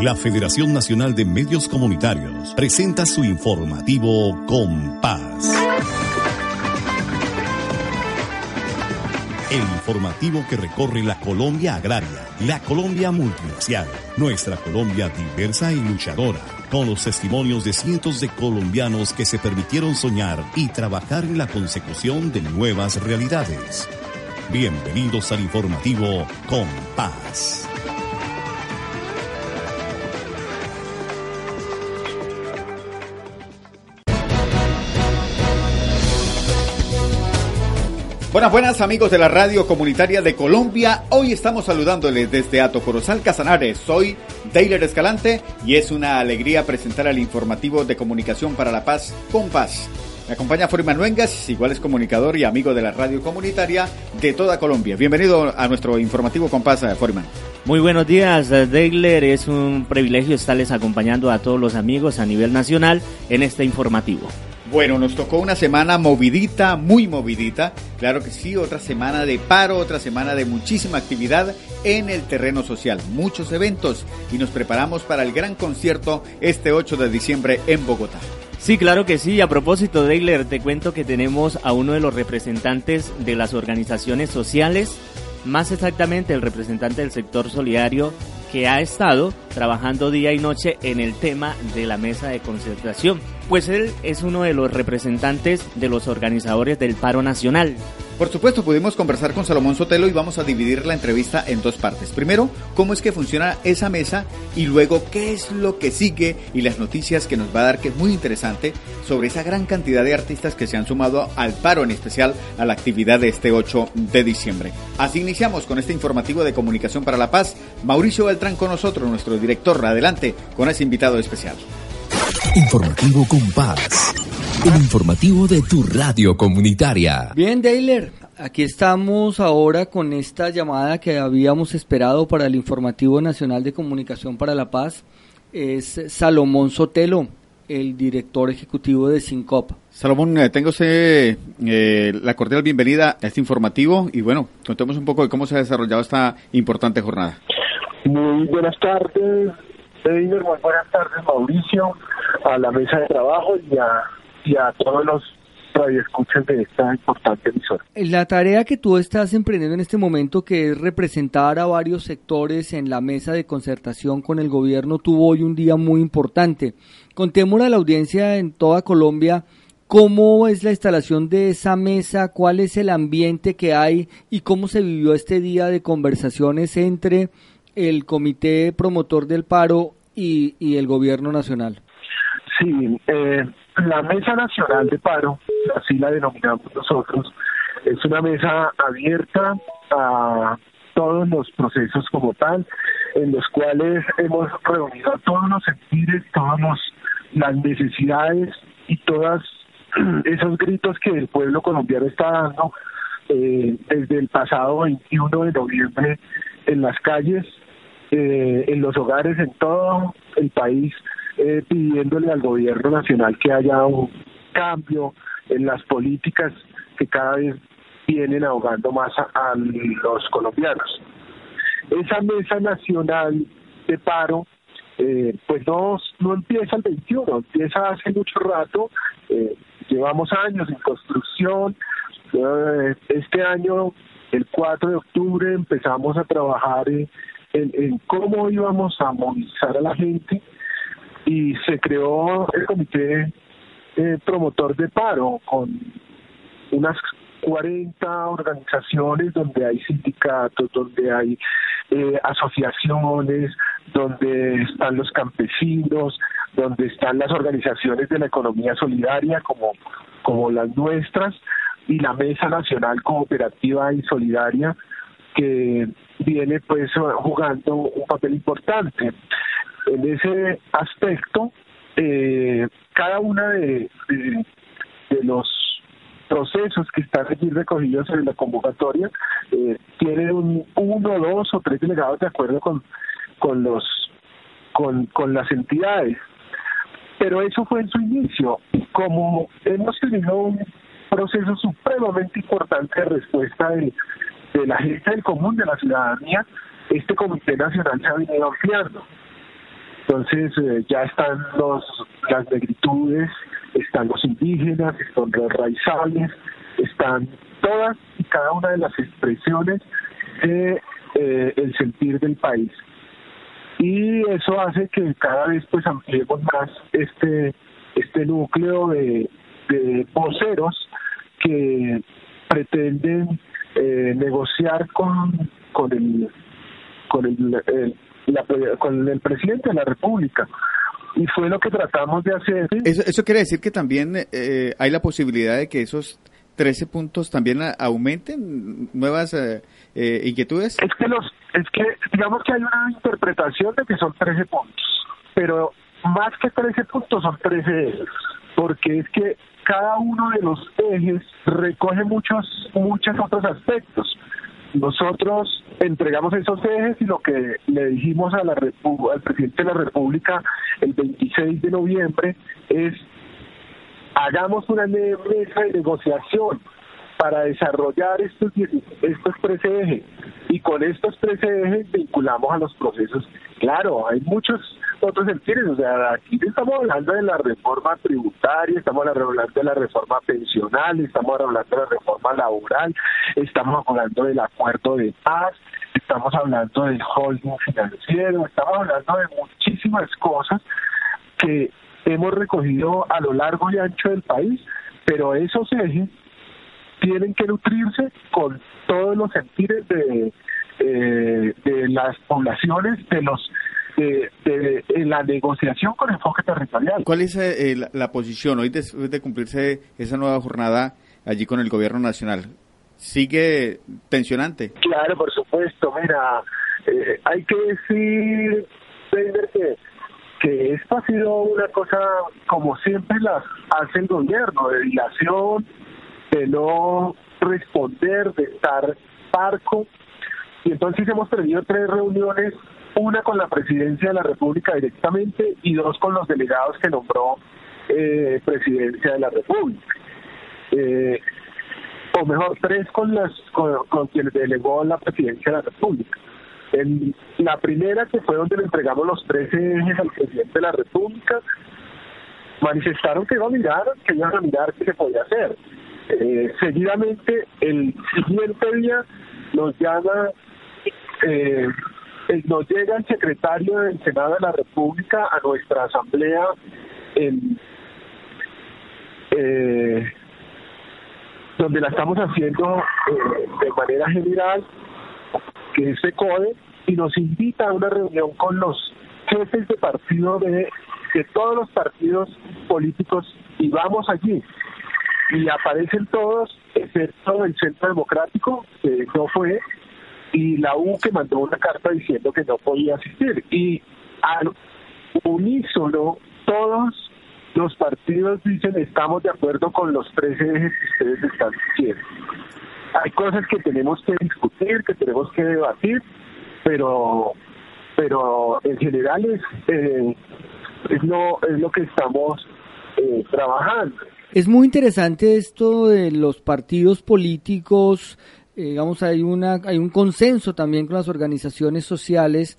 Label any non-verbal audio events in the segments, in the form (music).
La Federación Nacional de Medios Comunitarios presenta su informativo Compás. El informativo que recorre la Colombia agraria, la Colombia multiracial, nuestra Colombia diversa y luchadora, con los testimonios de cientos de colombianos que se permitieron soñar y trabajar en la consecución de nuevas realidades. Bienvenidos al informativo Compás. Buenas, buenas amigos de la radio comunitaria de Colombia. Hoy estamos saludándoles desde Ato Corozal Casanares. Soy Deiler Escalante y es una alegría presentar el informativo de comunicación para la paz con paz. Me acompaña Foreman Nuengas, igual es comunicador y amigo de la radio comunitaria de toda Colombia. Bienvenido a nuestro informativo con paz, Foreman. Muy buenos días, Deiler. Es un privilegio estarles acompañando a todos los amigos a nivel nacional en este informativo. Bueno, nos tocó una semana movidita, muy movidita. Claro que sí, otra semana de paro, otra semana de muchísima actividad en el terreno social. Muchos eventos y nos preparamos para el gran concierto este 8 de diciembre en Bogotá. Sí, claro que sí. A propósito, Deiler, te cuento que tenemos a uno de los representantes de las organizaciones sociales, más exactamente el representante del sector solidario que ha estado trabajando día y noche en el tema de la mesa de concertación. Pues él es uno de los representantes de los organizadores del paro nacional. Por supuesto, pudimos conversar con Salomón Sotelo y vamos a dividir la entrevista en dos partes. Primero, cómo es que funciona esa mesa y luego qué es lo que sigue y las noticias que nos va a dar, que es muy interesante, sobre esa gran cantidad de artistas que se han sumado al paro, en especial a la actividad de este 8 de diciembre. Así iniciamos con este informativo de Comunicación para la Paz. Mauricio Beltrán con nosotros, nuestro director. Adelante con ese invitado especial. Informativo Compás. El informativo de tu radio comunitaria. Bien, Dailer, aquí estamos ahora con esta llamada que habíamos esperado para el Informativo Nacional de Comunicación para la Paz. Es Salomón Sotelo, el director ejecutivo de SINCOP. Salomón, eh, tengo eh, la cordial bienvenida a este informativo y bueno, contemos un poco de cómo se ha desarrollado esta importante jornada. Muy buenas tardes, Buenas tardes, Mauricio, a la mesa de trabajo y a, y a todos los radioescuchas de esta importante emisora. La tarea que tú estás emprendiendo en este momento, que es representar a varios sectores en la mesa de concertación con el gobierno, tuvo hoy un día muy importante. Contémosle a la audiencia en toda Colombia cómo es la instalación de esa mesa, cuál es el ambiente que hay y cómo se vivió este día de conversaciones entre el Comité Promotor del Paro y, y el Gobierno Nacional? Sí, eh, la Mesa Nacional de Paro, así la denominamos nosotros, es una mesa abierta a todos los procesos como tal, en los cuales hemos reunido todos los sentires, todas las necesidades y todas (clears throat) esos gritos que el pueblo colombiano está dando eh, desde el pasado 21 de noviembre en las calles eh, en los hogares en todo el país eh, pidiéndole al gobierno nacional que haya un cambio en las políticas que cada vez vienen ahogando más a, los colombianos. Esa mesa nacional de paro eh, pues no, no empieza el 21, empieza hace mucho rato, eh, llevamos años en construcción, este año, el 4 de octubre, empezamos a trabajar en, cómo íbamos a movilizar a la gente y se creó el comité eh, promotor de paro con unas 40 organizaciones donde hay sindicatos, donde hay eh, asociaciones, donde están los campesinos, donde están las organizaciones de la economía solidaria como, como las nuestras y la Mesa Nacional Cooperativa y Solidaria que viene pues jugando un papel importante. En ese aspecto, eh, cada una de, de, los procesos que están aquí recogidos en la convocatoria eh, tiene un uno, dos o tres delegados de acuerdo con, con los con, con las entidades. Pero eso fue en su inicio. Como hemos tenido un proceso supremamente importante de respuesta de, de la gente del común, de la ciudadanía, este Comité Nacional se ha venido ampliando. Entonces eh, ya están los, las negritudes, están los indígenas, están los raizales, están todas y cada una de las expresiones de eh, el sentir del país. Y eso hace que cada vez pues ampliemos más este, este núcleo de, de voceros que pretenden eh, negociar con, con el con el, con el presidente de la República y fue lo que tratamos de hacer. Eso, eso quiere decir que también eh, hay la posibilidad de que esos 13 puntos también aumenten nuevas eh, eh, inquietudes. Es que los es que digamos que hay una interpretación de que son 13 puntos, pero más que 13 puntos son 13 ejes, porque es que cada uno de los ejes recoge muchos muchos otros aspectos. Nosotros entregamos esos ejes y lo que le dijimos a la al presidente de la República el 26 de noviembre es hagamos una mesa de negociación para desarrollar estos, estos tres ejes y con estos tres ejes vinculamos a los procesos. Claro, hay muchos otros sentidos, o sea, aquí estamos hablando de la reforma tributaria, estamos hablando de la reforma pensional, estamos hablando de la reforma laboral, estamos hablando del acuerdo de paz, estamos hablando del holding financiero, estamos hablando de muchísimas cosas que hemos recogido a lo largo y ancho del país, pero esos ejes tienen que nutrirse con todos los sentidos de, eh, de las poblaciones, de los de, la negociación con enfoque territorial. ¿Cuál es eh, la, posición hoy después de cumplirse esa nueva jornada allí con el gobierno nacional? ¿Sigue tensionante? Claro, por supuesto. Mira, eh, hay que decir, que que esto ha sido una cosa como siempre las hace el gobierno, de dilación, de no responder, de estar parco. Y entonces hemos tenido tres reuniones, una con la presidencia de la República directamente y dos con los delegados que nombró eh, presidencia de la República. Eh, o mejor, tres con, las, con, quienes delegó la presidencia de la República. En la primera, que fue donde le entregamos los 13 ejes al presidente de la República, manifestaron que iban a mirar, que iban a mirar qué se podía hacer. Eh, seguidamente, el siguiente día nos llama, eh, nos llega el secretario del Senado de la República a nuestra asamblea en, eh, donde la estamos haciendo de manera general que es CODE, y nos invita a una reunión con los jefes de partido de todos los partidos políticos y vamos allí. Y aparecen todos, excepto el Centro Democrático, que no fue, y la U que mandó una carta diciendo que no podía asistir. Y al unísono, todos los partidos dicen estamos de acuerdo con los tres ejes que ustedes están diciendo hay cosas que tenemos que discutir, que tenemos que debatir, pero pero en general es, eh, es, lo, es lo que estamos eh, trabajando. Es muy interesante esto de los partidos políticos, eh, digamos, hay, una, hay un consenso también con las organizaciones sociales.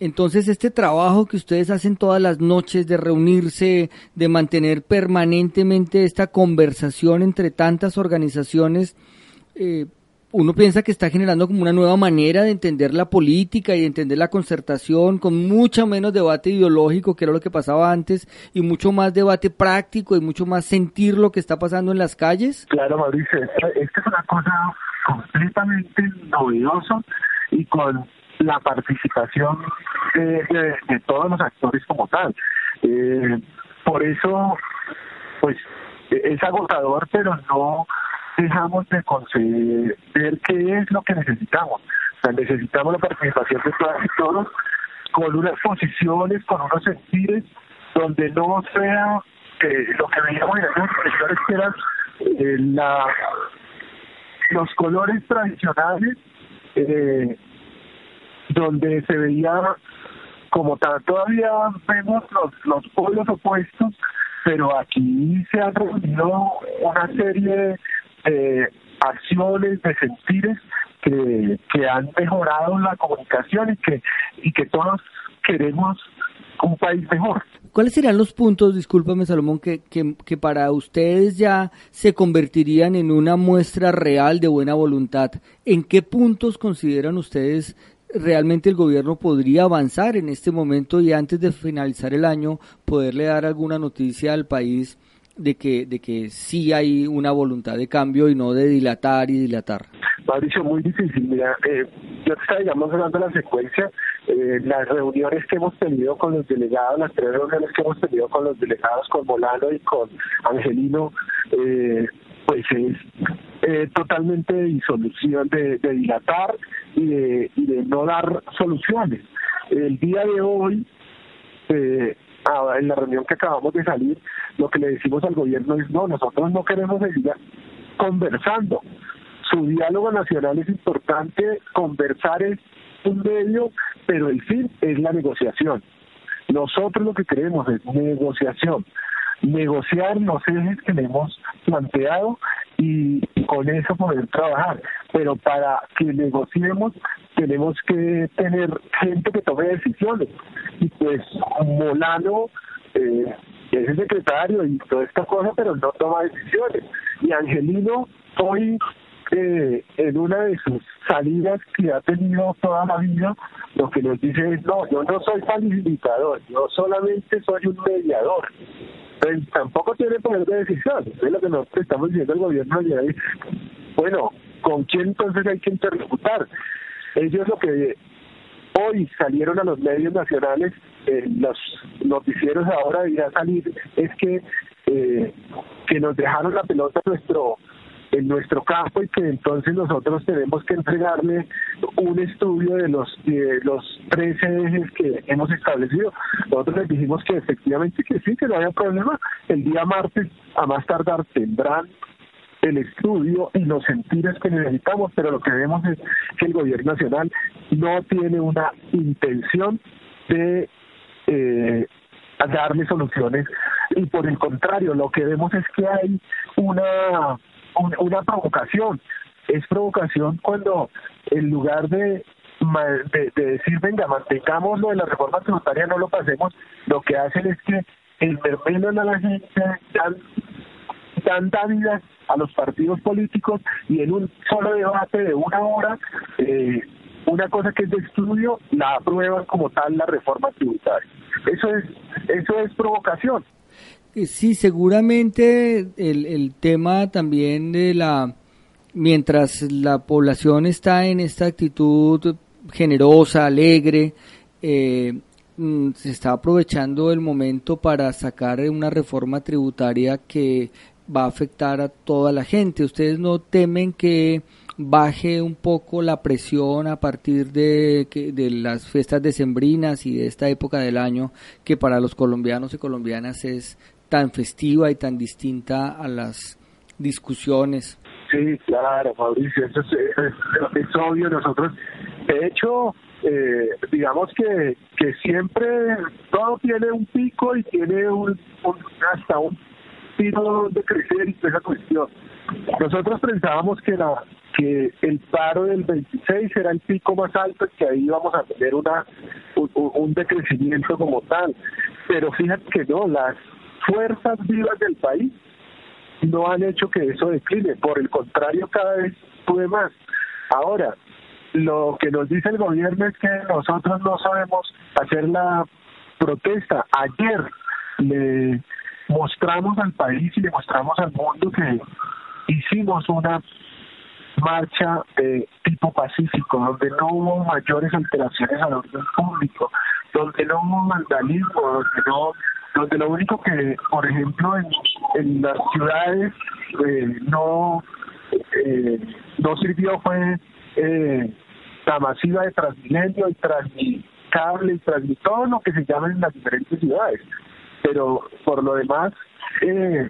Entonces, este trabajo que ustedes hacen todas las noches de reunirse, de mantener permanentemente esta conversación entre tantas organizaciones, eh, uno piensa que está generando como una nueva manera de entender la política y de entender la concertación con mucho menos debate ideológico que era lo que pasaba antes y mucho más debate práctico y mucho más sentir lo que está pasando en las calles? Claro, Mauricio, esta es una cosa completamente novedosa y con la participación de, todos los actores como tal. Eh, por eso, pues, es agotador, pero no dejamos de conceder qué es lo que necesitamos. Necesitamos la participación de todas y todos con unas posiciones, con unos sentidos, donde no sea eh, lo que veíamos en algunos profesores que eran eh, los colores tradicionales, eh, donde se veía como tal, todavía vemos los, los polos opuestos, pero aquí se han reunido una serie eh, acciones, de sentires que, que han mejorado la comunicación y que, y que todos queremos un país mejor. ¿Cuáles serían los puntos, discúlpame Salomón, que, que, que, para ustedes ya se convertirían en una muestra real de buena voluntad? ¿En qué puntos consideran ustedes realmente el gobierno podría avanzar en este momento y antes de finalizar el año poderle dar alguna noticia al país de que, de que sí hay una voluntad de cambio y no de dilatar y dilatar? Mauricio, muy difícil. Mira, eh, yo te estaba, digamos, dando la secuencia. Eh, las reuniones que hemos tenido con los delegados, las tres reuniones que hemos tenido con los delegados, con Molano y con Angelino, eh, pues es eh, totalmente de disolución, de, dilatar y de, y de no dar soluciones. El día de hoy, eh, en la reunión que acabamos de salir, lo que le decimos al gobierno es, no, nosotros no queremos seguir conversando. Su diálogo nacional es importante, conversar es un medio, pero el fin es la negociación. Nosotros lo que queremos es negociación negociar los ejes que le hemos planteado y con eso poder trabajar. Pero para que negociemos tenemos que tener gente que tome decisiones. Y pues Molano eh, es el secretario y toda esta cosa, pero no toma decisiones. Y Angelino hoy eh, en una de sus salidas que ha tenido toda la vida, lo que nos dice es, no, yo no soy facilitador, yo solamente soy un mediador. Pues tampoco tiene poder de decisión. Es lo que nosotros estamos diciendo al gobierno ayer. Bueno, ¿con quién entonces hay que interlocutar? Ellos lo que hoy salieron a los medios nacionales, eh, los noticieros ahora a salir, es que eh, que nos dejaron la pelota nuestro en nuestro campo y que entonces nosotros tenemos que entregarle un estudio de los de los 13 ejes que hemos establecido. Nosotros les dijimos que efectivamente que sí, que no había problema. El día martes, a más tardar, tendrán el estudio y los sentidos que necesitamos, pero lo que vemos es que el gobierno nacional no tiene una intención de eh, darle soluciones y por el contrario lo que vemos es que hay una una provocación. Es provocación cuando en lugar de, de, decir, venga, mantengamos lo de la reforma tributaria, no lo pasemos, lo que hacen es que interpelan a la gente, dan, dan a los partidos políticos y en un solo debate de una hora, eh, una cosa que es de estudio, la aprueban como tal la reforma tributaria. Eso es, eso es provocación. Sí, seguramente el, el tema también de la, mientras la población está en esta actitud generosa, alegre, eh, mm, se está aprovechando el momento para sacar una reforma tributaria que va a afectar a toda la gente. ¿Ustedes no temen que baje un poco la presión a partir de, de las fiestas decembrinas y de esta época del año que para los colombianos y colombianas es tan festiva y tan distinta a las discusiones. Sí, claro, Mauricio, eso es, obvio. Nosotros, de hecho, eh, digamos que, que siempre todo tiene un pico y tiene un, hasta un pico de crecer y esa cuestión. Nosotros pensábamos que la que el paro del 26 era el pico más alto y que ahí íbamos a tener una un, un decrecimiento como tal. Pero fíjate que no, las fuerzas vivas del país no han hecho que eso decline, por el contrario cada vez sube más. Ahora, lo que nos dice el gobierno es que nosotros no sabemos hacer la protesta. Ayer le mostramos al país y le mostramos al mundo que hicimos una marcha de tipo pacífico, donde no hubo mayores alteraciones al orden público, donde no hubo vandalismo, donde no donde lo único que, por ejemplo, en, en las ciudades eh, no eh, no sirvió fue eh, la masiva de Transmilenio y Transmicable y Transmi, todo lo que se llama en las diferentes ciudades. Pero por lo demás, eh,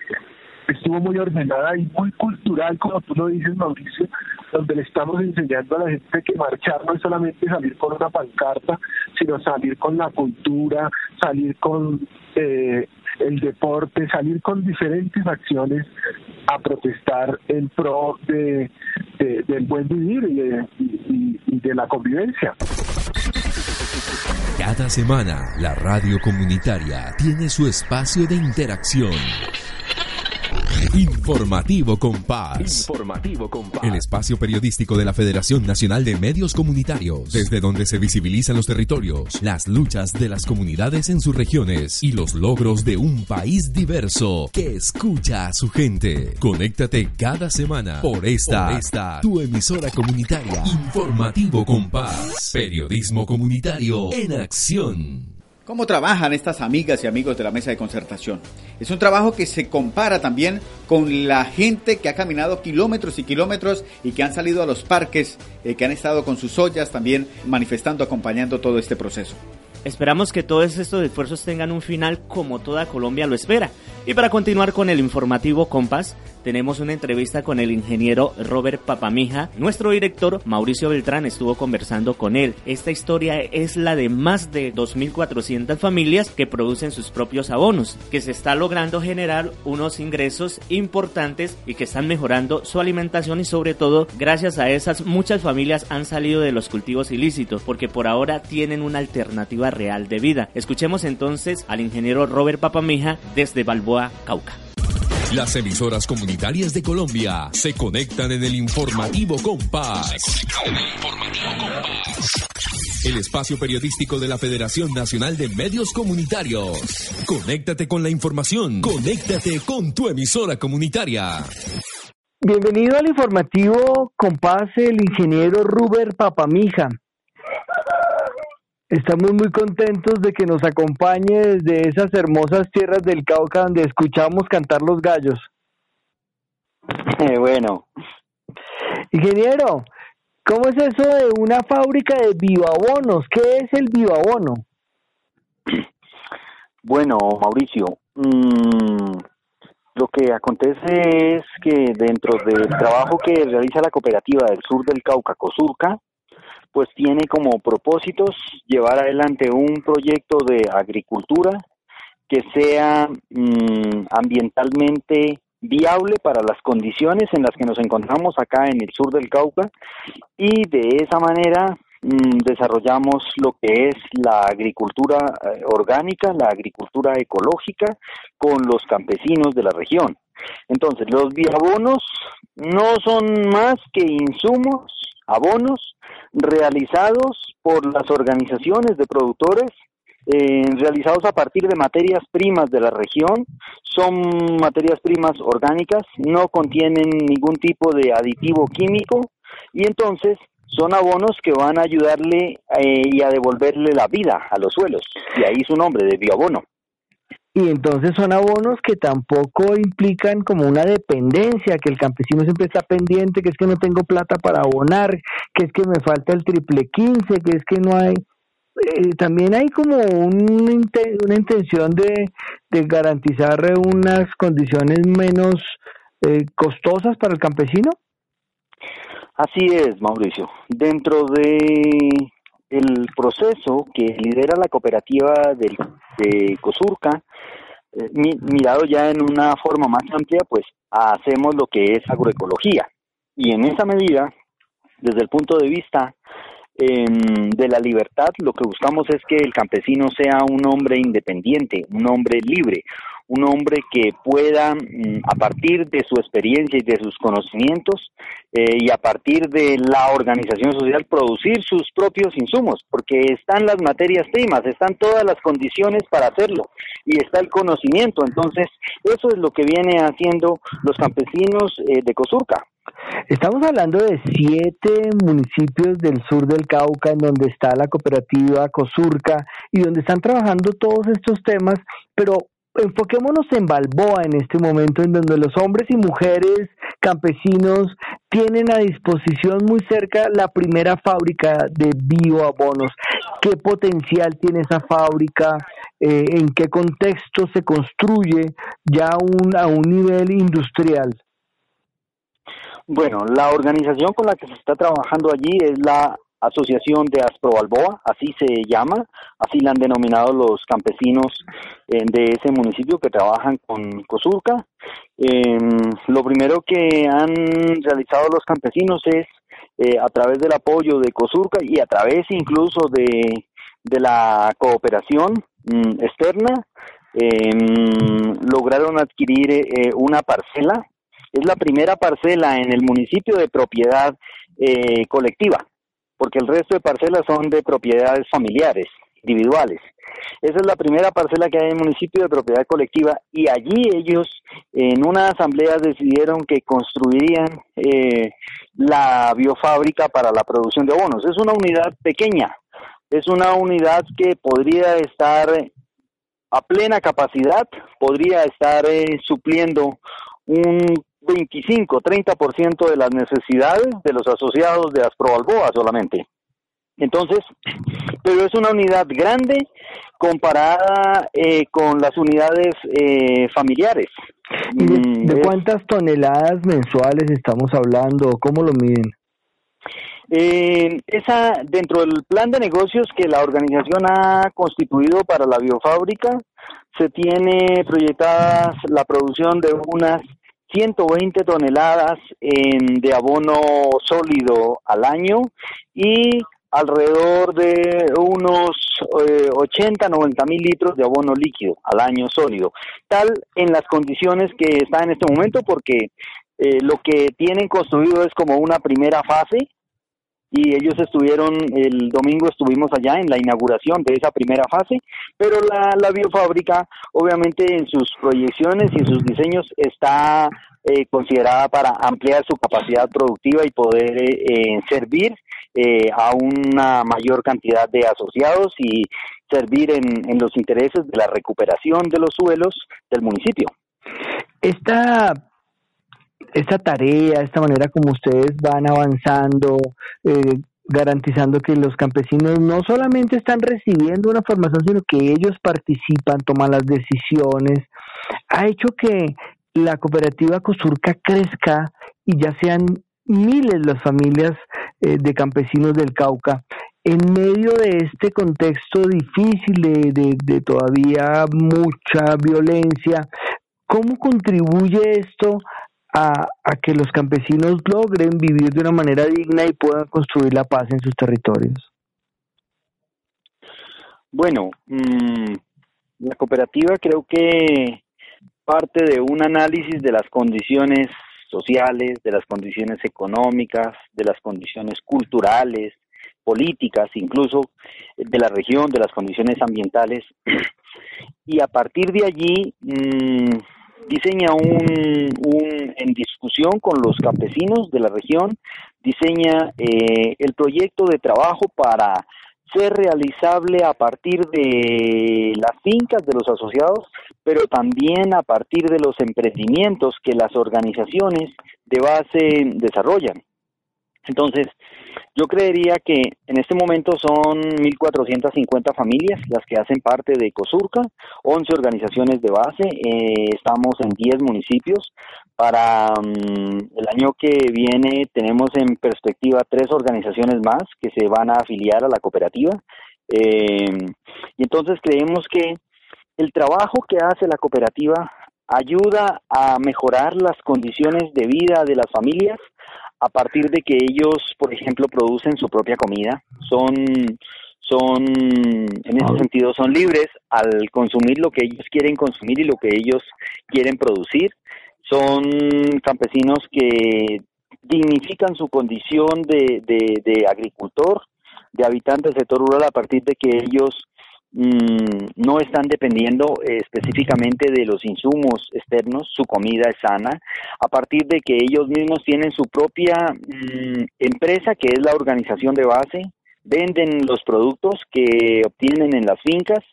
estuvo muy ordenada y muy cultural, como tú lo dices, Mauricio, donde le estamos enseñando a la gente que marchar no es solamente salir con una pancarta, sino salir con la cultura, salir con eh, el deporte, salir con diferentes acciones a protestar en pro de, del buen vivir y de, y de la convivencia. Cada semana, la radio comunitaria tiene su espacio de interacción. Informativo Compás. Informativo Compás. El espacio periodístico de la Federación Nacional de Medios Comunitarios, desde donde se visibilizan los territorios, las luchas de las comunidades en sus regiones y los logros de un país diverso que escucha a su gente. Conéctate cada semana por esta, por esta tu emisora comunitaria. Informativo Compás. Periodismo comunitario en acción. ¿Cómo trabajan estas amigas y amigos de la mesa de concertación? Es un trabajo que se compara también con la gente que ha caminado kilómetros y kilómetros y que han salido a los parques, eh, que han estado con sus ollas también manifestando, acompañando todo este proceso. Esperamos que todos estos esfuerzos tengan un final como toda Colombia lo espera. Y para continuar con el informativo Compás, tenemos una entrevista con el ingeniero Robert Papamija. Nuestro director Mauricio Beltrán estuvo conversando con él. Esta historia es la de más de 2.400 familias que producen sus propios abonos, que se está logrando generar unos ingresos importantes y que están mejorando su alimentación y sobre todo gracias a esas muchas familias han salido de los cultivos ilícitos porque por ahora tienen una alternativa real de vida. Escuchemos entonces al ingeniero Robert Papamija desde Balboa, Cauca. Las emisoras comunitarias de Colombia se conectan en el informativo Compás. El espacio periodístico de la Federación Nacional de Medios Comunitarios. Conéctate con la información. Conéctate con tu emisora comunitaria. Bienvenido al informativo Compás, el ingeniero Ruber Papamija. Estamos muy contentos de que nos acompañe desde esas hermosas tierras del Cauca donde escuchamos cantar los gallos. (laughs) Eh, bueno. Ingeniero, ¿cómo es eso de una fábrica de bioabonos? ¿Qué es el bioabono? (clears throat) Bueno, Mauricio, mm, lo que acontece es que dentro del trabajo que realiza la cooperativa del sur del Cauca, COSURCA, pues tiene como propósitos llevar adelante un proyecto de agricultura que sea mm, ambientalmente viable para las condiciones en las que nos encontramos acá en el sur del Cauca y de esa manera mm, desarrollamos lo que es la agricultura eh, orgánica, la agricultura ecológica con los campesinos de la región. Entonces, los biabonos no son más que insumos, abonos realizados por las organizaciones de productores, eh, realizados a partir de materias primas de la región, son materias primas orgánicas, no contienen ningún tipo de aditivo químico y entonces son abonos que van a ayudarle eh, y a devolverle la vida a los suelos, y ahí su nombre de bioabono y entonces son abonos que tampoco implican como una dependencia, que el campesino siempre está pendiente, que es que no tengo plata para abonar, que es que me falta el triple 15, que es que no hay... Eh, también hay como un, una intención de, de, garantizar unas condiciones menos eh, costosas para el campesino. Así es, Mauricio. Dentro de el proceso que lidera la cooperativa del, de Cosurca, eh, mirado ya en una forma más amplia, pues hacemos lo que es agroecología. Y en esa medida, desde el punto de vista em, de la libertad, lo que buscamos es que el campesino sea un hombre independiente, un hombre libre, un hombre que pueda, mm, a partir de su experiencia y de sus conocimientos eh, y a partir de la organización social, producir sus propios insumos, porque están las materias primas, están todas las condiciones para hacerlo y está el conocimiento. Entonces, eso es lo que viene haciendo los campesinos eh, de Cosurca. Estamos hablando de siete municipios del sur del Cauca en donde está la cooperativa Cosurca y donde están trabajando todos estos temas, pero enfoquémonos en Balboa en este momento, en donde los hombres y mujeres campesinos tienen a disposición muy cerca la primera fábrica de bioabonos. ¿Qué potencial tiene esa fábrica? Eh, ¿En qué contexto se construye ya a un nivel industrial? Bueno, la organización con la que se está trabajando allí es la Asociación de Asprobalboa, así se llama, así la han denominado los campesinos eh, de ese municipio que trabajan con Cosurca. Em, lo primero que han realizado los campesinos es, eh, a través del apoyo de Cosurca y a través incluso de, de la cooperación mm, externa, em, lograron adquirir eh, una parcela. Es la primera parcela en el municipio de propiedad eh, colectiva, porque el resto de parcelas son de propiedades familiares, individuales. Esa es la primera parcela que hay en el municipio de propiedad colectiva y allí ellos en una asamblea decidieron que construirían eh, la biofábrica para la producción de abonos. Es una unidad pequeña, es una unidad que podría estar a plena capacidad, podría estar eh, supliendo un 25-30% de las necesidades de los asociados de Asprobalboa solamente. Entonces, pero es una unidad grande comparada eh, con las unidades eh, familiares. de, mm, cuántas toneladas mensuales estamos hablando? ¿Cómo lo miden? Eh, esa, dentro del plan de negocios que la organización ha constituido para la biofábrica, se tiene proyectada la producción de unas 120 toneladas de abono sólido al año y alrededor de unos 80, eh, 90 mil litros de abono líquido al año sólido, tal en las condiciones que está en este momento, porque eh, lo que tienen construido es como una primera fase y ellos estuvieron, el domingo estuvimos allá en la inauguración de esa primera fase, pero la, la biofábrica obviamente en sus proyecciones y sus diseños está eh, considerada para ampliar su capacidad productiva y poder eh, servir eh, a una mayor cantidad de asociados y servir en, en los intereses de la recuperación de los suelos del municipio. Esta esta tarea, esta manera como ustedes van avanzando, eh, garantizando que los campesinos no solamente están recibiendo una formación, sino que ellos participan, toman las decisiones, ha hecho que la cooperativa Cosurca crezca y ya sean miles las familias eh, de campesinos del Cauca. En medio de este contexto difícil de, de todavía mucha violencia, ¿cómo contribuye esto a, que los campesinos logren vivir de una manera digna y puedan construir la paz en sus territorios? Bueno, mm, la cooperativa creo que parte de un análisis de las condiciones sociales, de las condiciones económicas, de las condiciones culturales, políticas, incluso de la región, de las condiciones ambientales. (clears throat) Y a partir de allí, mm, diseña un, un, en discusión con los campesinos de la región, diseña eh, el proyecto de trabajo para ser realizable a partir de las fincas de los asociados, pero también a partir de los emprendimientos que las organizaciones de base desarrollan. Entonces, yo creería que en este momento son 1.450 familias las que hacen parte de COSURCA, 11 organizaciones de base, eh, estamos en 10 municipios. Para mm, el año que viene tenemos en perspectiva tres organizaciones más que se van a afiliar a la cooperativa. Eh, y entonces creemos que el trabajo que hace la cooperativa ayuda a mejorar las condiciones de vida de las familias, a partir de que ellos, por ejemplo, producen su propia comida, son son en ese sentido son libres al consumir lo que ellos quieren consumir y lo que ellos quieren producir. Son campesinos que dignifican su condición de, de, de agricultor, de habitante del sector rural a partir de que ellos no están dependiendo eh, específicamente de los insumos externos, su comida es sana, a partir de que ellos mismos tienen su propia mm, empresa que es la organización de base, venden los productos que obtienen en las fincas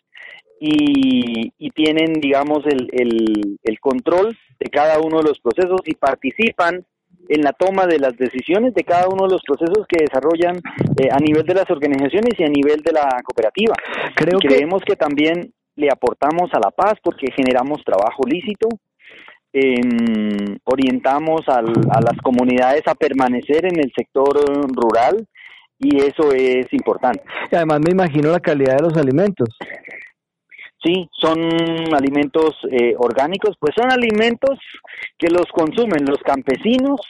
y, y tienen, digamos, el, el, el control de cada uno de los procesos y participan en la toma de las decisiones de cada uno de los procesos que desarrollan eh, a nivel de las organizaciones y a nivel de la cooperativa. Creo creemos que... también le aportamos a la paz porque generamos trabajo lícito, em, orientamos a las comunidades a permanecer en el sector rural y eso es importante. Y además me imagino la calidad de los alimentos. Sí, son alimentos eh, orgánicos, pues son alimentos que los consumen los campesinos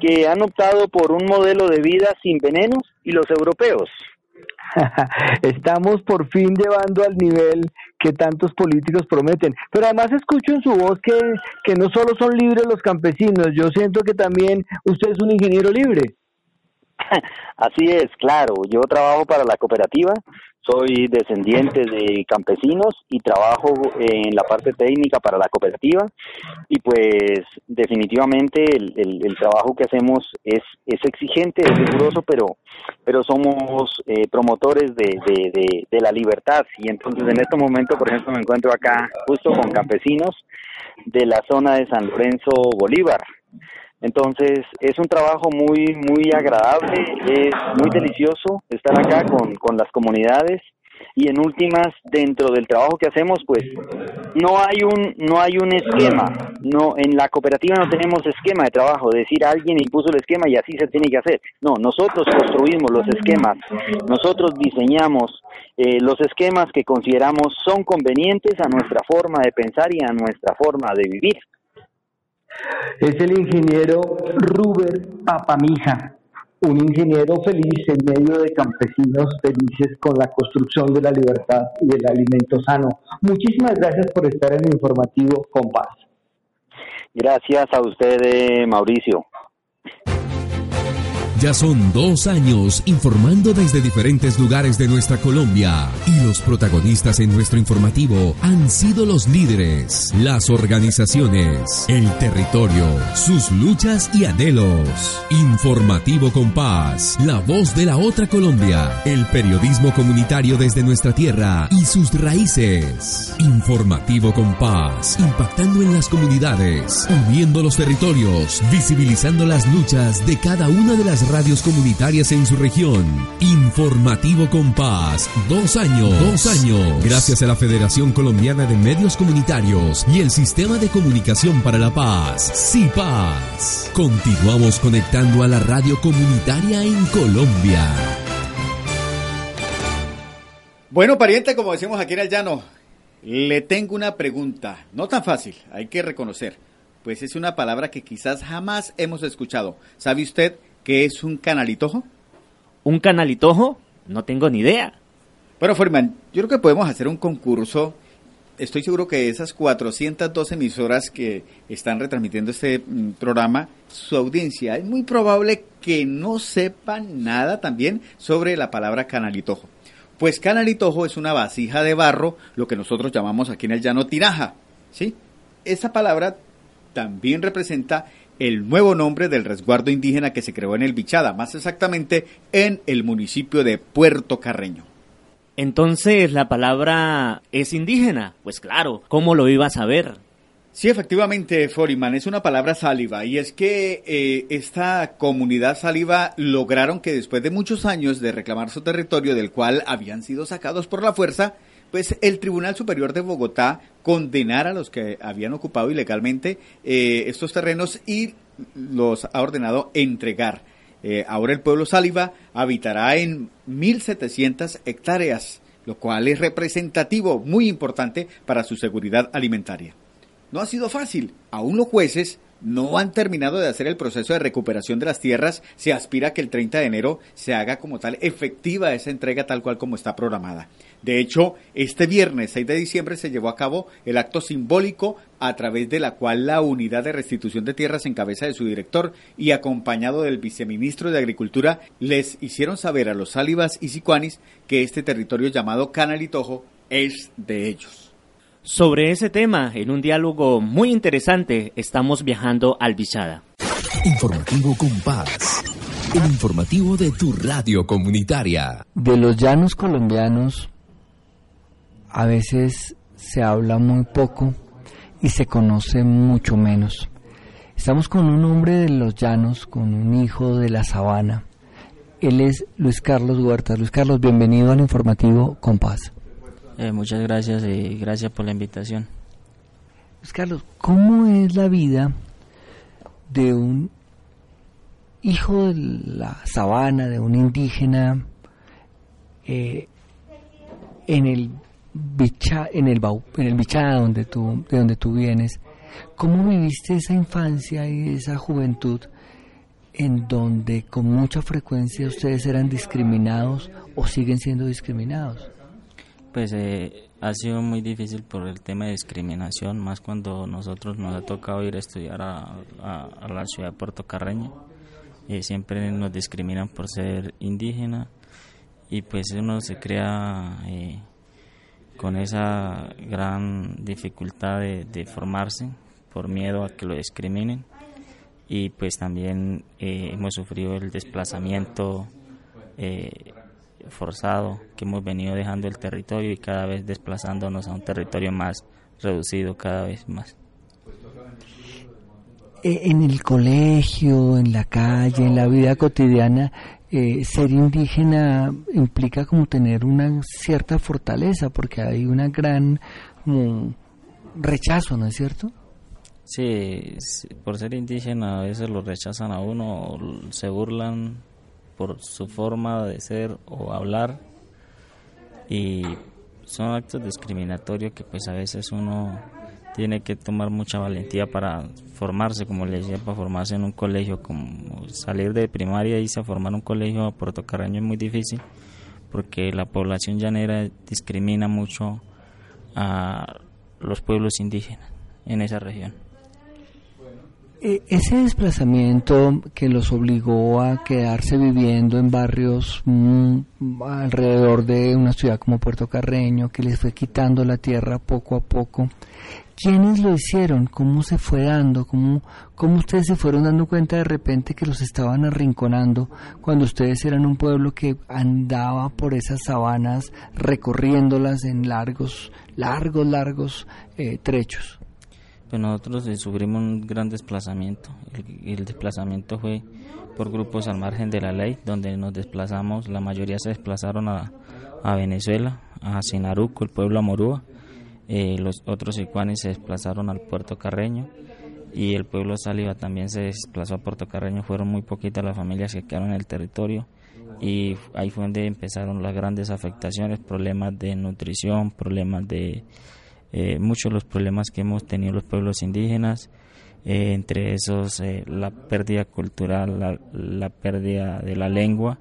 que han optado por un modelo de vida sin venenos y los europeos. (laughs) Estamos por fin llevando al nivel que tantos políticos prometen. Pero además escucho en su voz que, que no solo son libres los campesinos, yo siento que también usted es un ingeniero libre. (laughs) Así es, claro. Yo trabajo para la cooperativa, soy descendiente de campesinos y trabajo en la parte técnica para la cooperativa. Y pues definitivamente el, el, trabajo que hacemos es, es exigente, es riguroso, pero, pero somos eh, promotores de, de, de la libertad. Y entonces en este momento, por ejemplo, me encuentro acá justo con campesinos de la zona de San Lorenzo Bolívar entonces es un trabajo muy muy agradable, es muy delicioso estar acá con, con las comunidades. Y en últimas dentro del trabajo que hacemos pues no hay un no hay un esquema. No en la cooperativa no tenemos esquema de trabajo de decir alguien impuso el esquema y así se tiene que hacer no nosotros construimos los esquemas. Nosotros diseñamos eh, los esquemas que consideramos son convenientes a nuestra forma de pensar y a nuestra forma de vivir es el ingeniero Ruber Papamija, un ingeniero feliz en medio de campesinos felices con la construcción de la libertad y del alimento sano. Muchísimas gracias por estar en el informativo Compás. Gracias a usted, Mauricio. Ya son dos años informando desde diferentes lugares de nuestra Colombia y los protagonistas en nuestro informativo han sido los líderes, las organizaciones, el territorio, sus luchas y anhelos. Informativo Compás, la voz de la otra Colombia, el periodismo comunitario desde nuestra tierra y sus raíces. Informativo Compás, impactando en las comunidades, uniendo los territorios, visibilizando las luchas de cada una de las radios comunitarias en su región. Informativo Compás, dos años, dos años. Gracias a la Federación Colombiana de Medios Comunitarios y el Sistema de Comunicación para la Paz, CIPAS. Continuamos conectando a la radio comunitaria en Colombia. Bueno, pariente, como decimos aquí en el llano, le tengo una pregunta, no tan fácil, hay que reconocer, pues es una palabra que quizás jamás hemos escuchado. ¿Sabe usted ¿Qué es un canalitojo? ¿Un canalitojo? No tengo ni idea. Bueno, Forman, yo creo que podemos hacer un concurso. Estoy seguro que esas 402 emisoras que están retransmitiendo este mm, programa, su audiencia, es muy probable que no sepan nada también sobre la palabra canalitojo. Pues canalitojo es una vasija de barro, lo que nosotros llamamos aquí en el llano tinaja. ¿sí? Esa palabra también representa el nuevo nombre del resguardo indígena que se creó en el Bichada, más exactamente en el municipio de Puerto Carreño. Entonces, ¿la palabra es indígena? Pues claro, ¿cómo lo iba a saber? Sí, efectivamente, Foriman, es una palabra sáliva y es que eh, esta comunidad sáliva lograron que después de muchos años de reclamar su territorio del cual habían sido sacados por la fuerza, pues el Tribunal Superior de Bogotá condenara a los que habían ocupado ilegalmente eh, estos terrenos y los ha ordenado entregar. Eh, ahora el pueblo sáliva habitará en 1.700 hectáreas, lo cual es representativo, muy importante para su seguridad alimentaria. No ha sido fácil. Aún los jueces no han terminado de hacer el proceso de recuperación de las tierras. Se aspira a que el 30 de enero se haga como tal efectiva esa entrega tal cual como está programada. De hecho, este viernes 6 de diciembre se llevó a cabo el acto simbólico a través de la cual la unidad de restitución de tierras en cabeza de su director y acompañado del viceministro de Agricultura les hicieron saber a los sálivas y sicuanis que este territorio llamado Canalitojo es de ellos. Sobre ese tema, en un diálogo muy interesante, estamos viajando al Bichada. Informativo Compás. El informativo de tu radio comunitaria. De los llanos colombianos, a veces se habla muy poco y se conoce mucho menos. Estamos con un hombre de los llanos, con un hijo de la sabana. Él es Luis Carlos Huertas. Luis Carlos, bienvenido al informativo Compás. Eh, muchas gracias y gracias por la invitación. Pues Carlos, ¿cómo es la vida de un hijo de la sabana, de un indígena, eh, en el bicha, en el en el bichada donde tú, de donde tú vienes? ¿Cómo viviste esa infancia y esa juventud en donde con mucha frecuencia ustedes eran discriminados o siguen siendo discriminados? Pues eh, ha sido muy difícil por el tema de discriminación, más cuando nosotros nos ha tocado ir a estudiar a, la ciudad de Puerto Carreño. Eh, siempre nos discriminan por ser indígena y pues uno se crea eh, con esa gran dificultad de, formarse por miedo a que lo discriminen y pues también eh, hemos sufrido el desplazamiento forzado que hemos venido dejando el territorio y cada vez desplazándonos a un territorio más reducido cada vez más. Eh, en el colegio, en la calle, en la vida cotidiana, eh, ser indígena implica como tener una cierta fortaleza, porque hay una gran rechazo, ¿no es cierto? Sí, por ser indígena a veces lo rechazan a uno, se burlan por su forma de ser o hablar y son actos discriminatorios que pues a veces uno tiene que tomar mucha valentía para formarse, como le decía, para formarse en un colegio, como salir de primaria y irse a formar un colegio a Puerto Carreño es muy difícil porque la población llanera discrimina mucho a los pueblos indígenas en esa región. E, ese desplazamiento que los obligó a quedarse viviendo en barrios mm, alrededor de una ciudad como Puerto Carreño, que les fue quitando la tierra poco a poco, ¿quiénes lo hicieron? ¿Cómo se fue dando? ¿Cómo, ¿Cómo ustedes se fueron dando cuenta de repente que los estaban arrinconando cuando ustedes eran un pueblo que andaba por esas sabanas recorriéndolas en largos, largos, largos eh, trechos? Nosotros sufrimos un gran desplazamiento. El, desplazamiento fue por grupos al margen de la ley, donde nos desplazamos, la mayoría se desplazaron a, Venezuela, a Sinaruco, el pueblo Amorúa. Eh, los otros icuanes se desplazaron al puerto Carreño y el pueblo Saliva también se desplazó a Puerto Carreño. Fueron muy poquitas las familias que quedaron en el territorio y ahí fue donde empezaron las grandes afectaciones, problemas de nutrición, problemas de eh, muchos de los problemas que hemos tenido los pueblos indígenas, eh, entre esos eh, la pérdida cultural, la, pérdida de la lengua,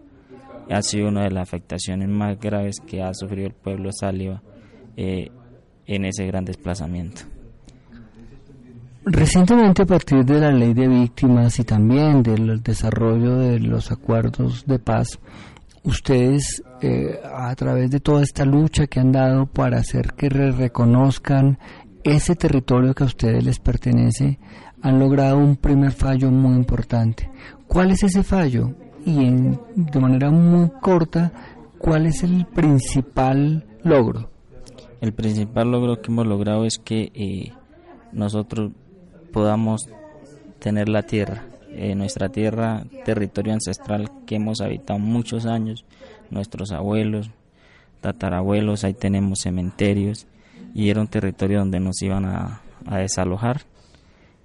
ha sido una de las afectaciones más graves que ha sufrido el pueblo sáliva en ese gran desplazamiento. Recientemente, a partir de la ley de víctimas y también del desarrollo de los acuerdos de paz, ustedes eh, a través de toda esta lucha que han dado para hacer que reconozcan ese territorio que a ustedes les pertenece, han logrado un primer fallo muy importante. ¿Cuál es ese fallo? Y en, de manera muy corta, ¿cuál es el principal logro? El principal logro que hemos logrado es que eh, nosotros podamos tener la tierra nuestra tierra, territorio ancestral que hemos habitado muchos años, nuestros abuelos, tatarabuelos, ahí tenemos cementerios y era un territorio donde nos iban a, desalojar,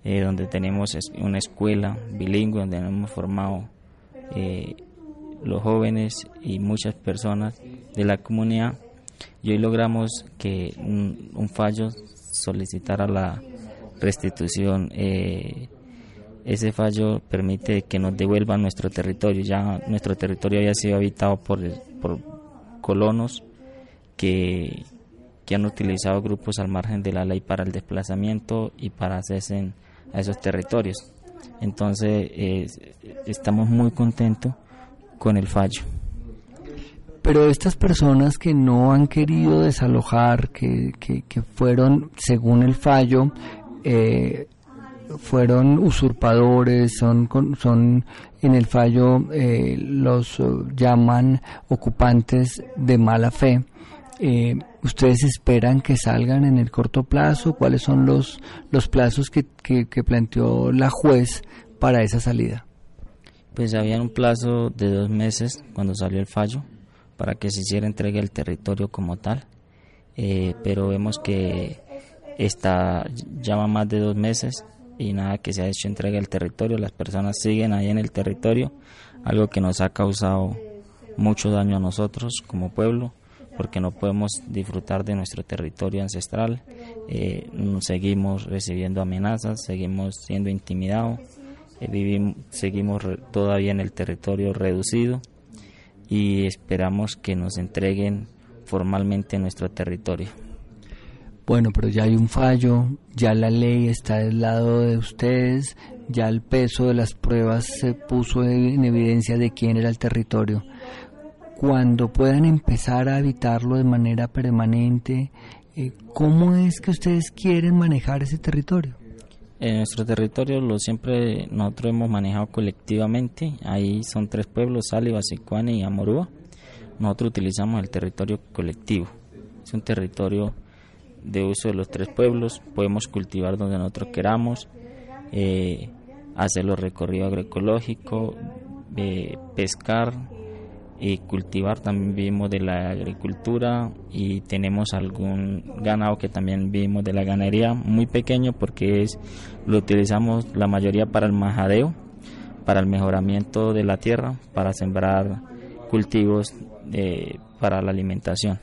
eh, donde tenemos una escuela bilingüe donde hemos formado eh, los jóvenes y muchas personas de la comunidad y hoy logramos que un, un fallo solicitara la restitución eh, ese fallo permite que nos devuelvan nuestro territorio. Ya nuestro territorio había sido habitado por, por colonos que, que, han utilizado grupos al margen de la ley para el desplazamiento y para hacerse a esos territorios. Entonces estamos muy contentos con el fallo. Pero estas personas que no han querido desalojar, que, que, que fueron, según el fallo, eh, fueron usurpadores, son, son en el fallo eh, los eh, llaman ocupantes de mala fe. Eh, ¿Ustedes esperan que salgan en el corto plazo? ¿Cuáles son los, los plazos que, que, planteó la juez para esa salida? Pues había un plazo de dos meses cuando salió el fallo para que se hiciera entrega del territorio como tal, pero vemos que esta llama más de dos meses y nada que se ha hecho entrega del territorio, las personas siguen ahí en el territorio, algo que nos ha causado mucho daño a nosotros como pueblo, porque no podemos disfrutar de nuestro territorio ancestral, eh, seguimos recibiendo amenazas, seguimos siendo intimidados eh, vivimos, seguimos todavía en el territorio reducido y esperamos que nos entreguen formalmente nuestro territorio. Bueno, pero ya hay un fallo, ya la ley está del lado de ustedes, ya el peso de las pruebas se puso en evidencia de quién era el territorio. Cuando puedan empezar a habitarlo de manera permanente, eh, ¿cómo es que ustedes quieren manejar ese territorio? En nuestro territorio lo siempre nosotros hemos manejado colectivamente. Ahí son tres pueblos, Sáliva, Sicuani y Amorúa. Nosotros utilizamos el territorio colectivo. Es un territorio de uso de los tres pueblos. Podemos cultivar donde nosotros queramos, eh, hacer los recorridos agroecológicos, eh, pescar, y cultivar también vivimos de la agricultura y tenemos algún ganado que también vivimos de la ganadería muy pequeño porque es lo utilizamos la mayoría para el majadeo para el mejoramiento de la tierra para sembrar cultivos para la alimentación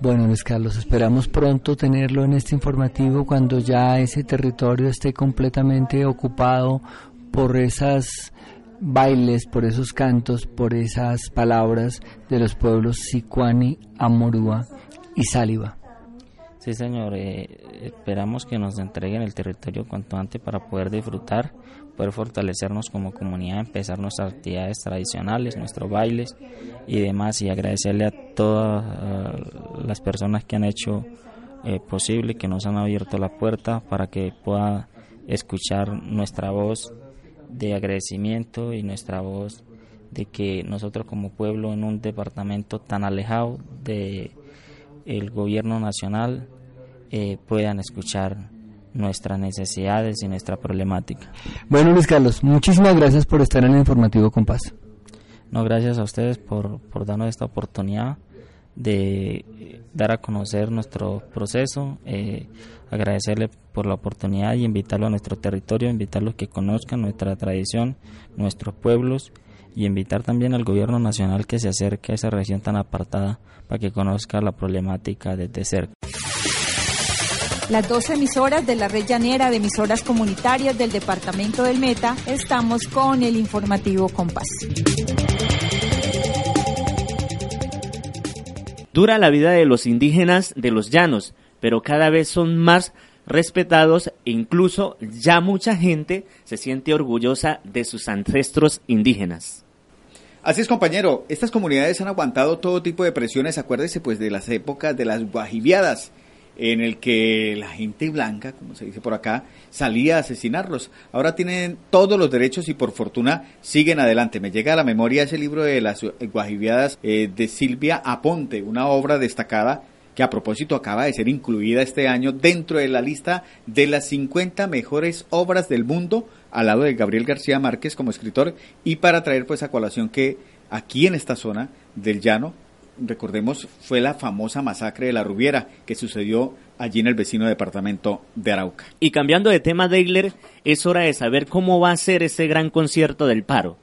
bueno, Luis Carlos, esperamos pronto tenerlo en este informativo cuando ya ese territorio esté completamente ocupado por esas bailes, por esos cantos, por esas palabras de los pueblos Sicuani, Amorúa y Sáliva. Sí, señor, eh, esperamos que nos entreguen el territorio cuanto antes para poder disfrutar, poder fortalecernos como comunidad, empezar nuestras actividades tradicionales, nuestros bailes y demás, y agradecerle a todas las personas que han hecho eh, posible, que nos han abierto la puerta para que pueda escuchar nuestra voz de agradecimiento y nuestra voz de que nosotros como pueblo en un departamento tan alejado de el gobierno nacional eh, puedan escuchar nuestras necesidades y nuestra problemática. Bueno Luis Carlos, muchísimas gracias por estar en el informativo Compás. No, gracias a ustedes por, por darnos esta oportunidad de dar a conocer nuestro proceso, eh, agradecerle por la oportunidad y invitarlo a nuestro territorio, invitarlos a que conozcan nuestra tradición, nuestros pueblos y invitar también al gobierno nacional que se acerque a esa región tan apartada para que conozca la problemática desde cerca. Las dos emisoras de la red llanera de emisoras comunitarias del departamento del Meta, estamos con el informativo Compás. Dura la vida de los indígenas de los llanos, pero cada vez son más respetados e incluso ya mucha gente se siente orgullosa de sus ancestros indígenas. Así es, compañero. Estas comunidades han aguantado todo tipo de presiones. Acuérdese, pues, de las épocas de las guajibiadas en el que la gente blanca, como se dice por acá, salía a asesinarlos. Ahora tienen todos los derechos y por fortuna siguen adelante. Me llega a la memoria ese libro de las guajibiadas eh, de Silvia Aponte, una obra destacada que a propósito acaba de ser incluida este año dentro de la lista de las 50 mejores obras del mundo al lado de Gabriel García Márquez como escritor y para traer pues a colación que aquí en esta zona del llano recordemos, fue la famosa masacre de la Rubiera que sucedió allí en el vecino departamento de Arauca. Y cambiando de tema, Degler, es hora de saber cómo va a ser ese gran concierto del paro.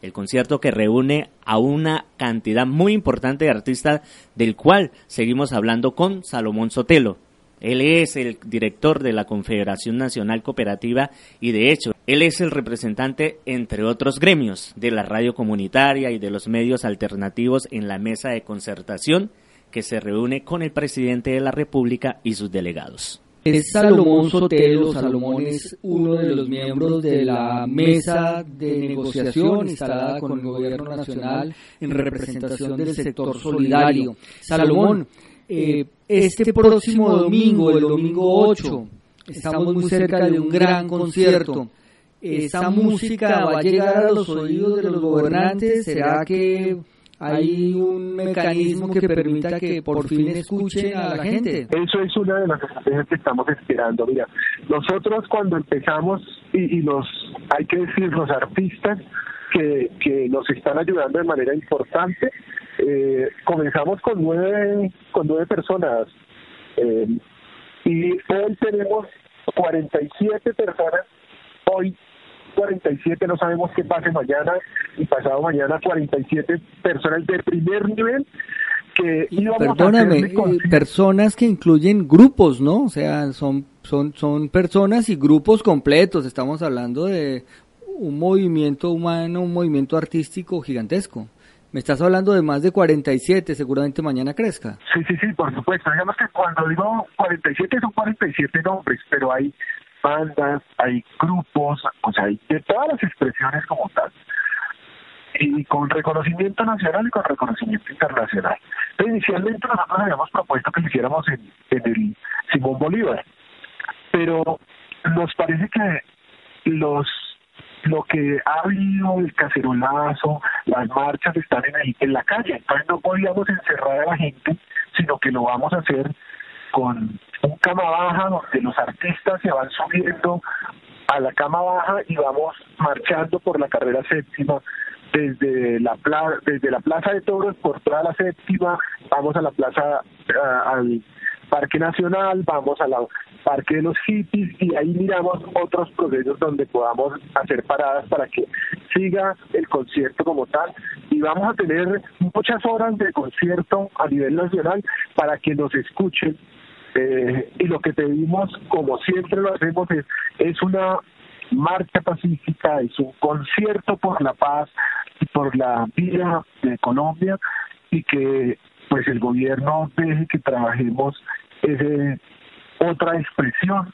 El concierto que reúne a una cantidad muy importante de artistas del cual seguimos hablando con Salomón Sotelo. Él es el director de la Confederación Nacional Cooperativa y de hecho él es el representante, entre otros gremios, de la radio comunitaria y de los medios alternativos en la mesa de concertación que se reúne con el presidente de la República y sus delegados. Es Salomón Sotelo. Salomón es uno de los miembros de la mesa de negociación instalada con el gobierno nacional en representación del sector solidario. Salomón, eh, este próximo domingo, el domingo 8, estamos muy cerca de un gran concierto. ¿Esa música va a llegar a los oídos de los gobernantes? ¿Será que hay un mecanismo que permita que por fin escuchen a la gente? Eso es una de las estrategias que estamos esperando. Mira, nosotros cuando empezamos, y, los, hay que decir, los artistas que, que nos están ayudando de manera importante, eh, comenzamos con nueve, con nueve personas eh, y hoy tenemos 47 personas. Hoy 47, no sabemos qué pase mañana y pasado mañana 47 personas de primer nivel que íbamos Perdóname, eh, personas que incluyen grupos, ¿no? O sea, son son son personas y grupos completos. Estamos hablando de un movimiento humano, un movimiento artístico gigantesco. Me estás hablando de más de 47, seguramente mañana crezca. Sí, sí, sí, por supuesto. Digamos que cuando digo 47 son 47 nombres, pero hay bandas, hay grupos, o sea, hay de todas las expresiones como tal. Y con reconocimiento nacional y con reconocimiento internacional. inicialmente nosotros habíamos propuesto que lo hiciéramos en, el Simón Bolívar, pero nos parece que los lo que ha habido, el cacerolazo, las marchas están en, en la calle, entonces no podíamos encerrar a la gente, sino que lo vamos a hacer con un cama baja donde los artistas se van subiendo a la cama baja y vamos marchando por la carrera séptima. Desde la desde la plaza de toros por toda la séptima vamos a la plaza al Parque Nacional, vamos a la Parque de los Hippies y ahí miramos otros procesos donde podamos hacer paradas para que siga el concierto como tal. Y vamos a tener muchas horas de concierto a nivel nacional para que nos escuchen eh, y lo que pedimos como siempre lo hacemos es, es una marcha pacífica, es un concierto por la paz y por la vida de Colombia y que pues el gobierno deje que trabajemos ese, otra expresión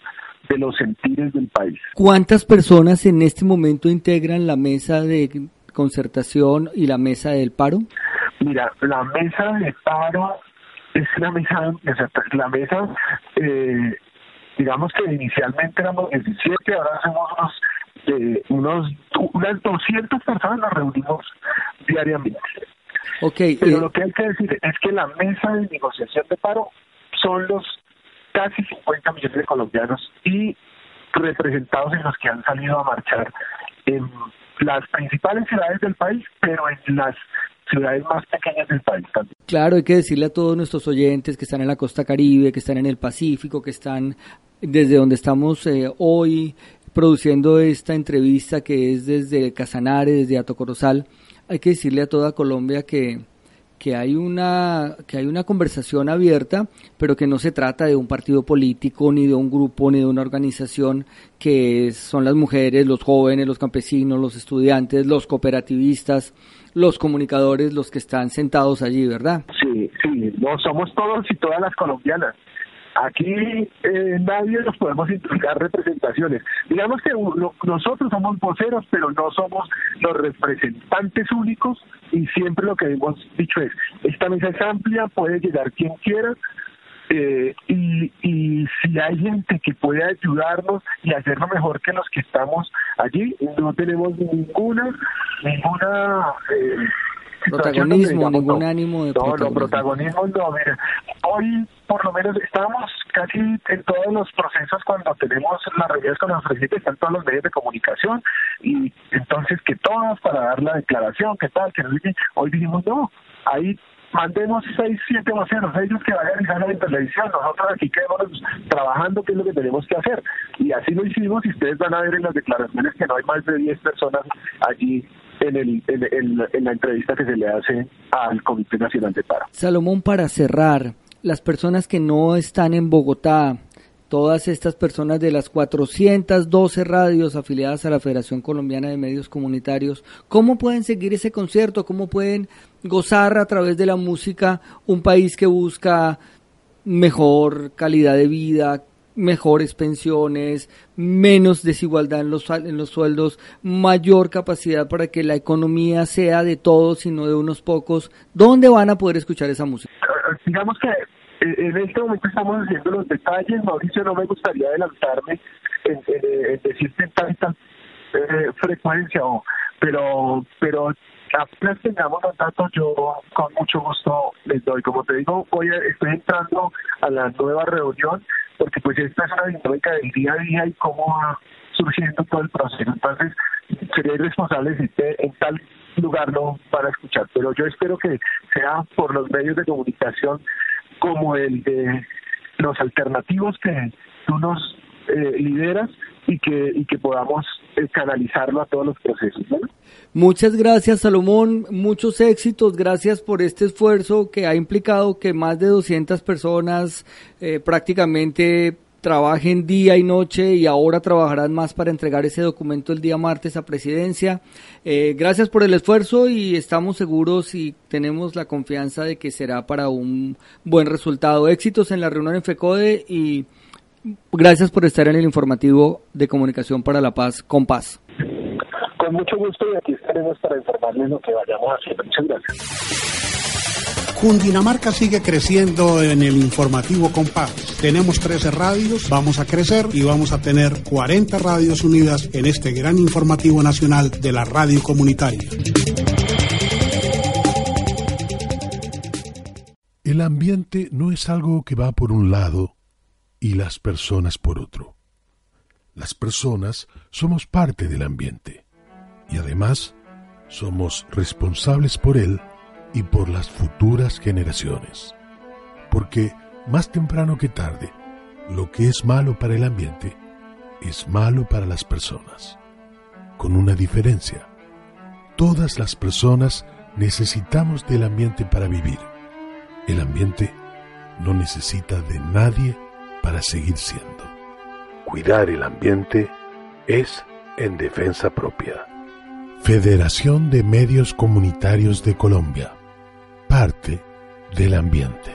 de los sentires del país. ¿Cuántas personas en este momento integran la mesa de concertación y la mesa del paro? Mira, la mesa de paro es una mesa, la mesa, eh, digamos que inicialmente éramos 17, ahora somos unos, eh, unos unas 200 personas nos reunimos diariamente. Okay, Pero eh, lo que hay que decir es que la mesa de negociación de paro son los casi 50 millones de colombianos y representados en los que han salido a marchar en las principales ciudades del país, pero en las Claro, hay que decirle a todos nuestros oyentes que están en la costa caribe, que están en el Pacífico, que están desde donde estamos eh, hoy produciendo esta entrevista que es desde Casanare, desde Atocorozal, hay que decirle a toda Colombia que que hay una que hay una conversación abierta, pero que no se trata de un partido político ni de un grupo ni de una organización que son las mujeres, los jóvenes, los campesinos, los estudiantes, los cooperativistas, los comunicadores, los que están sentados allí, ¿verdad? Sí, sí, no somos todos y todas las colombianas. Aquí eh, nadie nos podemos implicar representaciones. Digamos que nosotros somos voceros, pero no somos los representantes únicos y siempre lo que hemos dicho es, esta mesa es amplia, puede llegar quien quiera, eh, y, y si hay gente que puede ayudarnos y hacerlo mejor que los que estamos allí, no tenemos ninguna, ninguna eh, protagonismo, ningún ánimo de no, no, protagonismo. no, mira, hoy por lo menos estamos casi en todos los procesos cuando tenemos las reuniones con los presidentes, están todos los medios de comunicación y entonces que todos para dar la declaración, que tal, que no hoy dijimos no, ahí mandemos seis, siete voceros, ellos que vayan a la televisión, nosotros aquí quedamos trabajando qué es lo que tenemos que hacer. Y así lo hicimos y ustedes van a ver en las declaraciones que no hay más de 10 personas allí en, el, en, en la entrevista que se le hace al Comité Nacional de Paro. Salomón, para cerrar, las personas que no están en Bogotá, todas estas personas de las 412 radios afiliadas a la Federación Colombiana de Medios Comunitarios, ¿cómo pueden seguir ese concierto? ¿Cómo pueden gozar a través de la música un país que busca mejor calidad de vida, mejores pensiones, menos desigualdad en los, en los sueldos, mayor capacidad para que la economía sea de todos y no de unos pocos. ¿Dónde van a poder escuchar esa música? Digamos que en este momento estamos haciendo los detalles, Mauricio, no me gustaría adelantarme en, decirte tal tal eh, frecuencia, pero pero apenas tengamos los datos, yo con mucho gusto les doy. Como te digo, hoy estoy entrando a la nueva reunión, porque pues esta es una dinámica del día a día y cómo va surgiendo todo el proceso. Entonces, sería irresponsable decirte en tal lugar no para escuchar, pero yo espero que sea por los medios de comunicación como el de los alternativos que tú nos eh, lideras y que, y que podamos eh, canalizarlo a todos los procesos. Muchas gracias Salomón, muchos éxitos, gracias por este esfuerzo que ha implicado que más de 200 personas eh, prácticamente trabajen día y noche y ahora trabajarán más para entregar ese documento el día martes a presidencia. Eh, gracias por el esfuerzo y estamos seguros y tenemos la confianza de que será para un buen resultado. Éxitos en la reunión en FECODE y gracias por estar en el informativo de Comunicación para la Paz con Paz. Con mucho gusto y aquí estaremos para informarles lo que vayamos a hacer. Muchas gracias. Cundinamarca sigue creciendo en el informativo Compás. Tenemos 13 radios, vamos a crecer y vamos a tener 40 radios unidas en este gran informativo nacional de la radio comunitaria. El ambiente no es algo que va por un lado y las personas por otro. Las personas somos parte del ambiente y además somos responsables por él y por las futuras generaciones. Porque más temprano que tarde, lo que es malo para el ambiente es malo para las personas. Con una diferencia. Todas las personas necesitamos del ambiente para vivir. El ambiente no necesita de nadie para seguir siendo. Cuidar el ambiente es en defensa propia. Federación de Medios Comunitarios de Colombia parte del ambiente.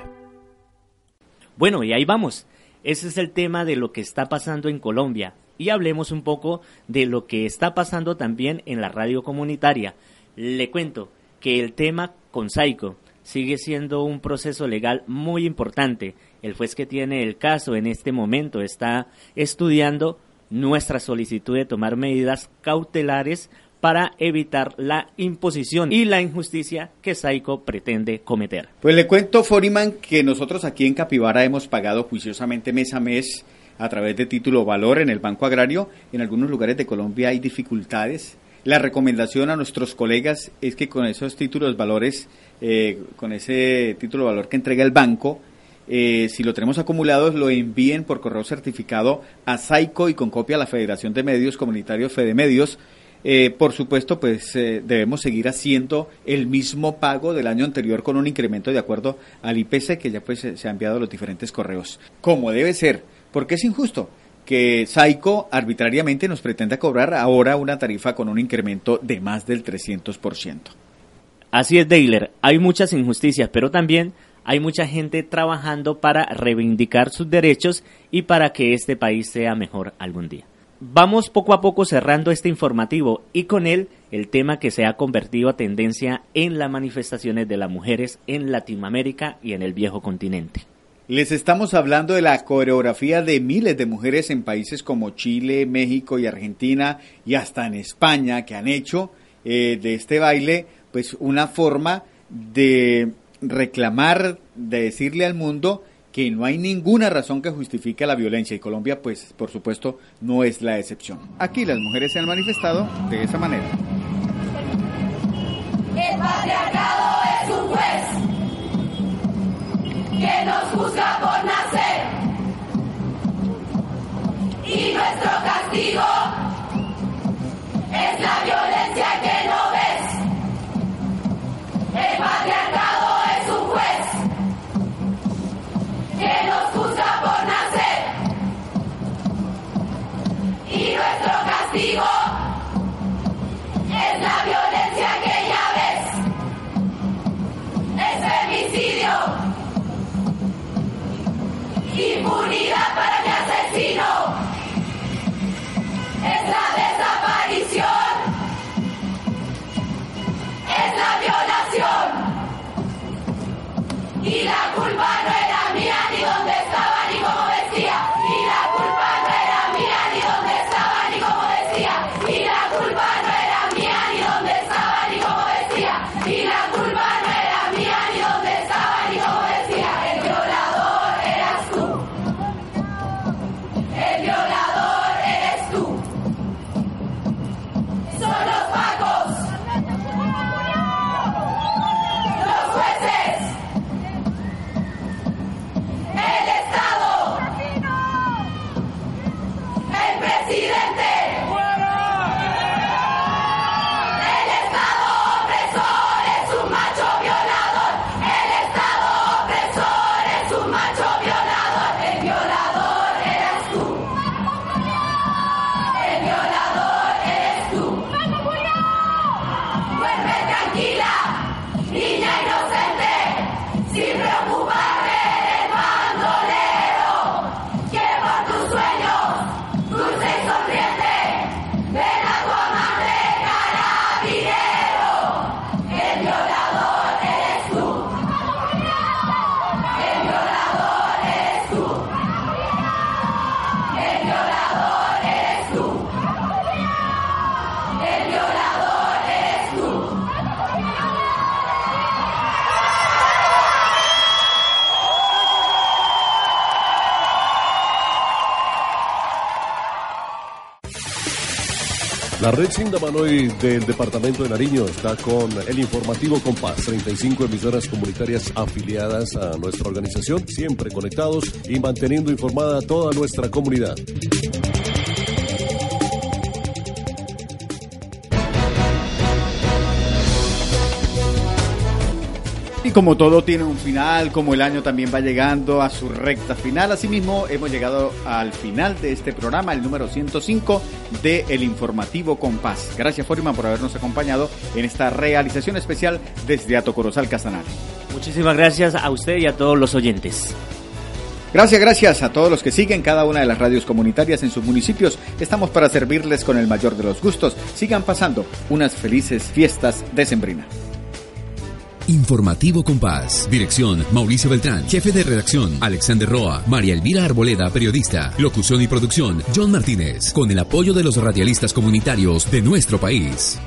Bueno, y ahí vamos. Ese es el tema de lo que está pasando en Colombia. Y hablemos un poco de lo que está pasando también en la radio comunitaria. Le cuento que el tema con Saico sigue siendo un proceso legal muy importante. El juez que tiene el caso en este momento está estudiando nuestra solicitud de tomar medidas cautelares para evitar la imposición y la injusticia que Saico pretende cometer. Pues le cuento, Foriman, que nosotros aquí en Capibara hemos pagado juiciosamente mes a mes a través de título valor en el Banco Agrario. En algunos lugares de Colombia hay dificultades. La recomendación a nuestros colegas es que con esos títulos valores, eh, con ese título valor que entrega el banco, eh, si lo tenemos acumulados, lo envíen por correo certificado a Saico y con copia a la Federación de Medios Comunitarios Fede Medios eh, por supuesto, pues eh, debemos seguir haciendo el mismo pago del año anterior con un incremento de acuerdo al IPC que ya pues se ha enviado a los diferentes correos. Como debe ser, porque es injusto que Saico arbitrariamente nos pretenda cobrar ahora una tarifa con un incremento de más del 300%. Así es, Deiler, hay muchas injusticias, pero también hay mucha gente trabajando para reivindicar sus derechos y para que este país sea mejor algún día. Vamos poco a poco cerrando este informativo y con él el tema que se ha convertido a tendencia en las manifestaciones de las mujeres en Latinoamérica y en el viejo continente. Les estamos hablando de la coreografía de miles de mujeres en países como Chile, México y Argentina y hasta en España que han hecho eh, de este baile pues una forma de reclamar, de decirle al mundo que no hay ninguna razón que justifique la violencia y Colombia, pues por supuesto, no es la excepción. Aquí las mujeres se han manifestado de esa manera. El patriarcado es un juez que nos juzga por nacer y nuestro castigo es la violencia que no ves. El patriarcado que red Sindamanoy del departamento de Nariño está con el informativo Compás, 35 emisoras comunitarias afiliadas a nuestra organización, siempre conectados y manteniendo informada a toda nuestra comunidad. Y como todo tiene un final, como el año también va llegando a su recta final, asimismo hemos llegado al final de este programa, el número 105 de El Informativo Compás. Gracias Forima por habernos acompañado en esta realización especial desde Atocorozal Casanare. Muchísimas gracias a usted y a todos los oyentes. Gracias, gracias a todos los que siguen cada una de las radios comunitarias en sus municipios. Estamos para servirles con el mayor de los gustos. Sigan pasando unas felices fiestas de Sembrina. Informativo Compás. Dirección Mauricio Beltrán. Jefe de redacción Alexander Roa. María Elvira Arboleda, periodista. Locución y producción John Martínez. Con el apoyo de los radialistas comunitarios de nuestro país.